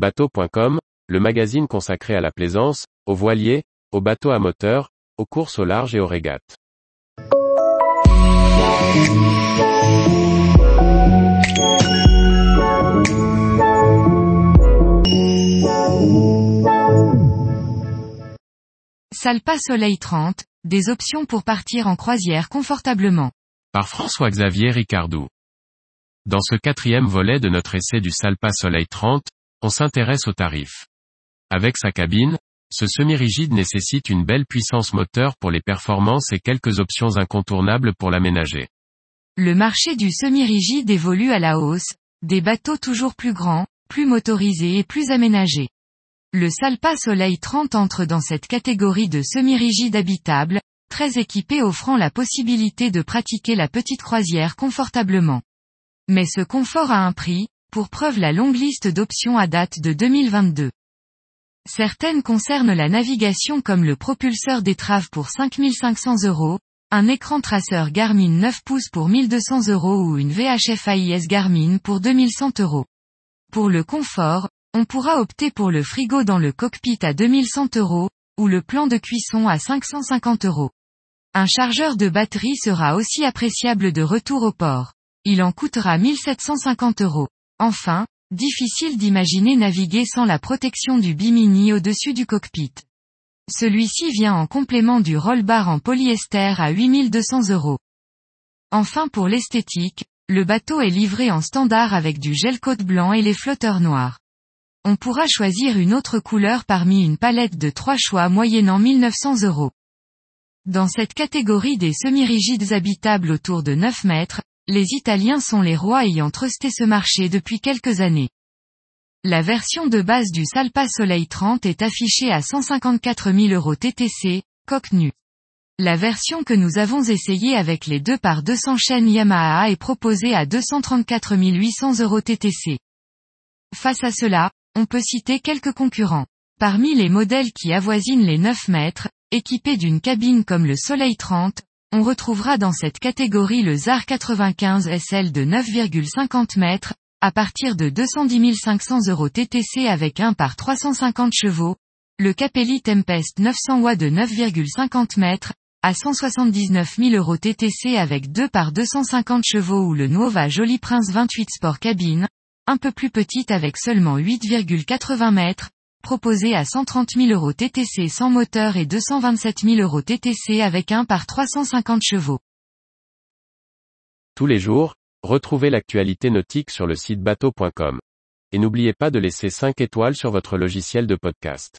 Bateau.com, le magazine consacré à la plaisance, aux voiliers, aux bateaux à moteur, aux courses au large et aux régates. Salpa Soleil 30, des options pour partir en croisière confortablement. Par François-Xavier Ricardou. Dans ce quatrième volet de notre essai du Salpa Soleil 30, on s'intéresse aux tarifs. Avec sa cabine, ce semi-rigide nécessite une belle puissance moteur pour les performances et quelques options incontournables pour l'aménager. Le marché du semi-rigide évolue à la hausse, des bateaux toujours plus grands, plus motorisés et plus aménagés. Le Salpa Soleil 30 entre dans cette catégorie de semi-rigide habitable, très équipé offrant la possibilité de pratiquer la petite croisière confortablement. Mais ce confort a un prix, pour preuve la longue liste d'options à date de 2022. Certaines concernent la navigation comme le propulseur d'étrave pour 5500 euros, un écran traceur Garmin 9 pouces pour 1200 euros ou une VHF AIS Garmin pour 2100 euros. Pour le confort, on pourra opter pour le frigo dans le cockpit à 2100 euros, ou le plan de cuisson à 550 euros. Un chargeur de batterie sera aussi appréciable de retour au port. Il en coûtera 1750 euros. Enfin, difficile d'imaginer naviguer sans la protection du bimini au-dessus du cockpit. Celui-ci vient en complément du roll-bar en polyester à 8200 euros. Enfin pour l'esthétique, le bateau est livré en standard avec du gel blanc et les flotteurs noirs. On pourra choisir une autre couleur parmi une palette de trois choix moyennant 1900 euros. Dans cette catégorie des semi-rigides habitables autour de 9 mètres, les Italiens sont les rois ayant trusté ce marché depuis quelques années. La version de base du Salpa Soleil 30 est affichée à 154 000 euros TTC, coque nue. La version que nous avons essayée avec les 2 par 200 chaînes Yamaha est proposée à 234 800 euros TTC. Face à cela, on peut citer quelques concurrents. Parmi les modèles qui avoisinent les 9 mètres, équipés d'une cabine comme le Soleil 30, on retrouvera dans cette catégorie le ZAR 95 SL de 9,50 mètres, à partir de 210 500 euros TTC avec 1 par 350 chevaux, le Capelli Tempest 900 watts de 9,50 mètres, à 179 000 euros TTC avec 2 par 250 chevaux ou le Nova Joli Prince 28 Sport Cabine, un peu plus petite avec seulement 8,80 mètres, proposée à 130 000 euros TTC sans moteur et 227 000 euros TTC avec un par 350 chevaux. Tous les jours, retrouvez l'actualité nautique sur le site bateau.com. Et n'oubliez pas de laisser 5 étoiles sur votre logiciel de podcast.